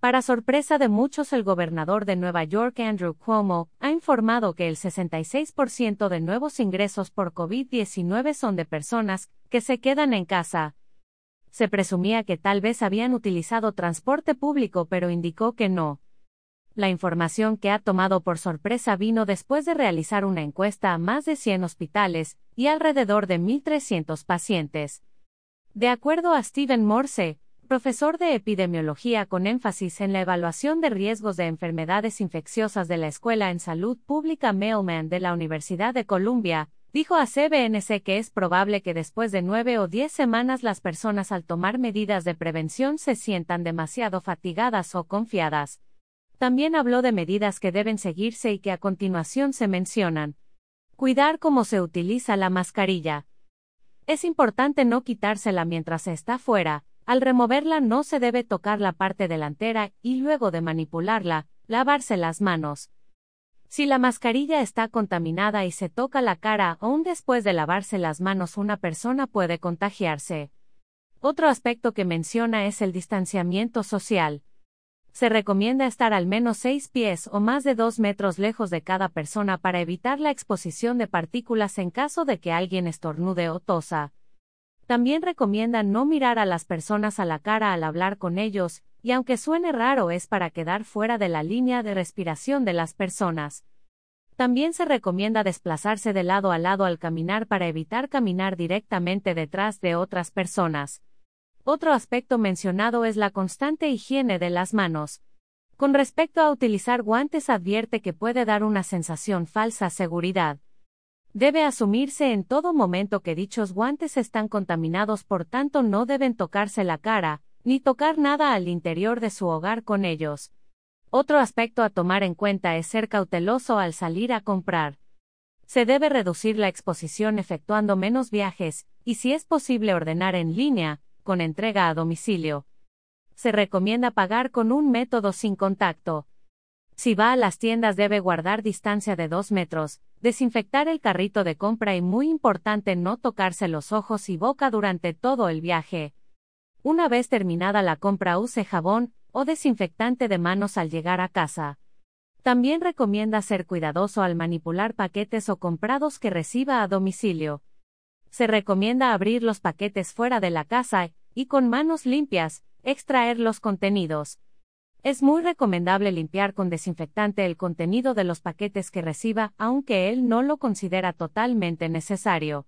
Para sorpresa de muchos, el gobernador de Nueva York, Andrew Cuomo, ha informado que el 66% de nuevos ingresos por COVID-19 son de personas que se quedan en casa. Se presumía que tal vez habían utilizado transporte público, pero indicó que no. La información que ha tomado por sorpresa vino después de realizar una encuesta a más de 100 hospitales y alrededor de 1.300 pacientes. De acuerdo a Stephen Morse, profesor de epidemiología con énfasis en la evaluación de riesgos de enfermedades infecciosas de la Escuela en Salud Pública Mailman de la Universidad de Columbia, dijo a CBNC que es probable que después de nueve o diez semanas las personas al tomar medidas de prevención se sientan demasiado fatigadas o confiadas. También habló de medidas que deben seguirse y que a continuación se mencionan. Cuidar cómo se utiliza la mascarilla. Es importante no quitársela mientras está fuera, al removerla no se debe tocar la parte delantera y luego de manipularla, lavarse las manos. Si la mascarilla está contaminada y se toca la cara aún después de lavarse las manos una persona puede contagiarse. Otro aspecto que menciona es el distanciamiento social. Se recomienda estar al menos seis pies o más de dos metros lejos de cada persona para evitar la exposición de partículas en caso de que alguien estornude o tosa. También recomienda no mirar a las personas a la cara al hablar con ellos, y aunque suene raro es para quedar fuera de la línea de respiración de las personas. También se recomienda desplazarse de lado a lado al caminar para evitar caminar directamente detrás de otras personas. Otro aspecto mencionado es la constante higiene de las manos. Con respecto a utilizar guantes advierte que puede dar una sensación falsa seguridad. Debe asumirse en todo momento que dichos guantes están contaminados, por tanto no deben tocarse la cara, ni tocar nada al interior de su hogar con ellos. Otro aspecto a tomar en cuenta es ser cauteloso al salir a comprar. Se debe reducir la exposición efectuando menos viajes, y si es posible ordenar en línea, con entrega a domicilio. Se recomienda pagar con un método sin contacto. Si va a las tiendas debe guardar distancia de 2 metros, desinfectar el carrito de compra y muy importante no tocarse los ojos y boca durante todo el viaje. Una vez terminada la compra use jabón o desinfectante de manos al llegar a casa. También recomienda ser cuidadoso al manipular paquetes o comprados que reciba a domicilio. Se recomienda abrir los paquetes fuera de la casa y con manos limpias, extraer los contenidos. Es muy recomendable limpiar con desinfectante el contenido de los paquetes que reciba, aunque él no lo considera totalmente necesario.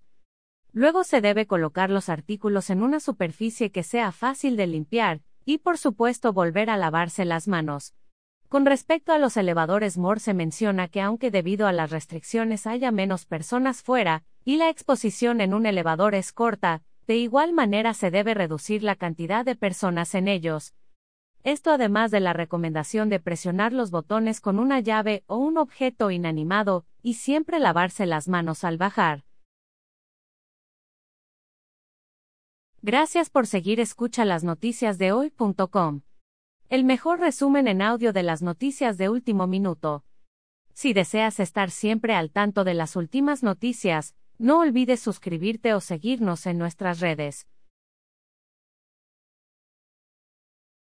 Luego se debe colocar los artículos en una superficie que sea fácil de limpiar, y por supuesto volver a lavarse las manos. Con respecto a los elevadores Morse menciona que aunque debido a las restricciones haya menos personas fuera, y la exposición en un elevador es corta, de igual manera se debe reducir la cantidad de personas en ellos, esto además de la recomendación de presionar los botones con una llave o un objeto inanimado, y siempre lavarse las manos al bajar. Gracias por seguir escucha las noticias de hoy.com. El mejor resumen en audio de las noticias de último minuto. Si deseas estar siempre al tanto de las últimas noticias, no olvides suscribirte o seguirnos en nuestras redes.